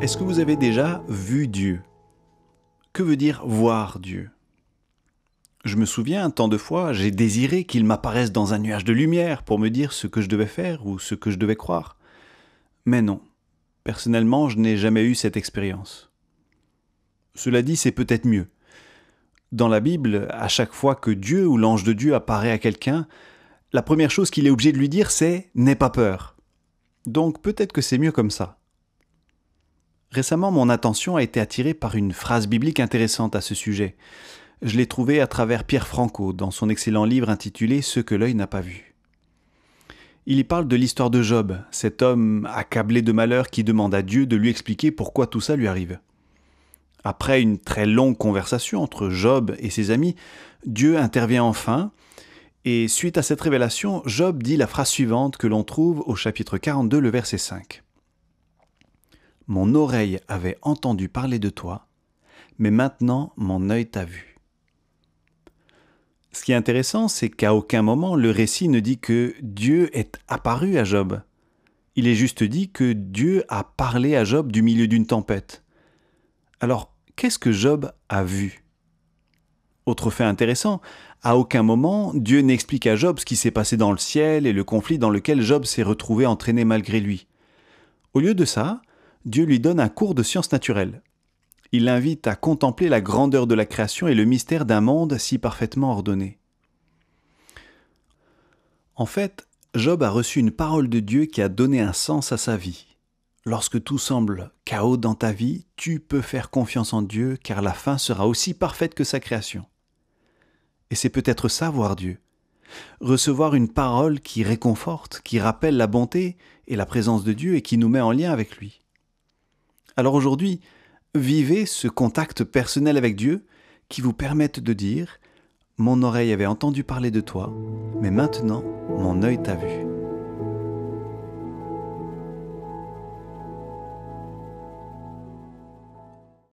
Est-ce que vous avez déjà vu Dieu? Que veut dire voir Dieu? Je me souviens, tant de fois, j'ai désiré qu'il m'apparaisse dans un nuage de lumière pour me dire ce que je devais faire ou ce que je devais croire. Mais non, personnellement, je n'ai jamais eu cette expérience. Cela dit, c'est peut-être mieux. Dans la Bible, à chaque fois que Dieu ou l'ange de Dieu apparaît à quelqu'un, la première chose qu'il est obligé de lui dire, c'est ⁇ N'aie pas peur ⁇ Donc peut-être que c'est mieux comme ça. Récemment, mon attention a été attirée par une phrase biblique intéressante à ce sujet. Je l'ai trouvée à travers Pierre Franco dans son excellent livre intitulé Ce que l'œil n'a pas vu. Il y parle de l'histoire de Job, cet homme accablé de malheur qui demande à Dieu de lui expliquer pourquoi tout ça lui arrive. Après une très longue conversation entre Job et ses amis, Dieu intervient enfin, et suite à cette révélation, Job dit la phrase suivante que l'on trouve au chapitre 42, le verset 5. Mon oreille avait entendu parler de toi, mais maintenant mon œil t'a vu. Ce qui est intéressant, c'est qu'à aucun moment le récit ne dit que Dieu est apparu à Job. Il est juste dit que Dieu a parlé à Job du milieu d'une tempête. Alors, qu'est-ce que Job a vu? Autre fait intéressant, à aucun moment Dieu n'explique à Job ce qui s'est passé dans le ciel et le conflit dans lequel Job s'est retrouvé entraîné malgré lui. Au lieu de ça, Dieu lui donne un cours de sciences naturelles. Il l'invite à contempler la grandeur de la création et le mystère d'un monde si parfaitement ordonné. En fait, Job a reçu une parole de Dieu qui a donné un sens à sa vie. Lorsque tout semble chaos dans ta vie, tu peux faire confiance en Dieu car la fin sera aussi parfaite que sa création. Et c'est peut-être ça voir Dieu. Recevoir une parole qui réconforte, qui rappelle la bonté et la présence de Dieu et qui nous met en lien avec lui. Alors aujourd'hui, vivez ce contact personnel avec Dieu qui vous permette de dire Mon oreille avait entendu parler de toi, mais maintenant mon œil t'a vu.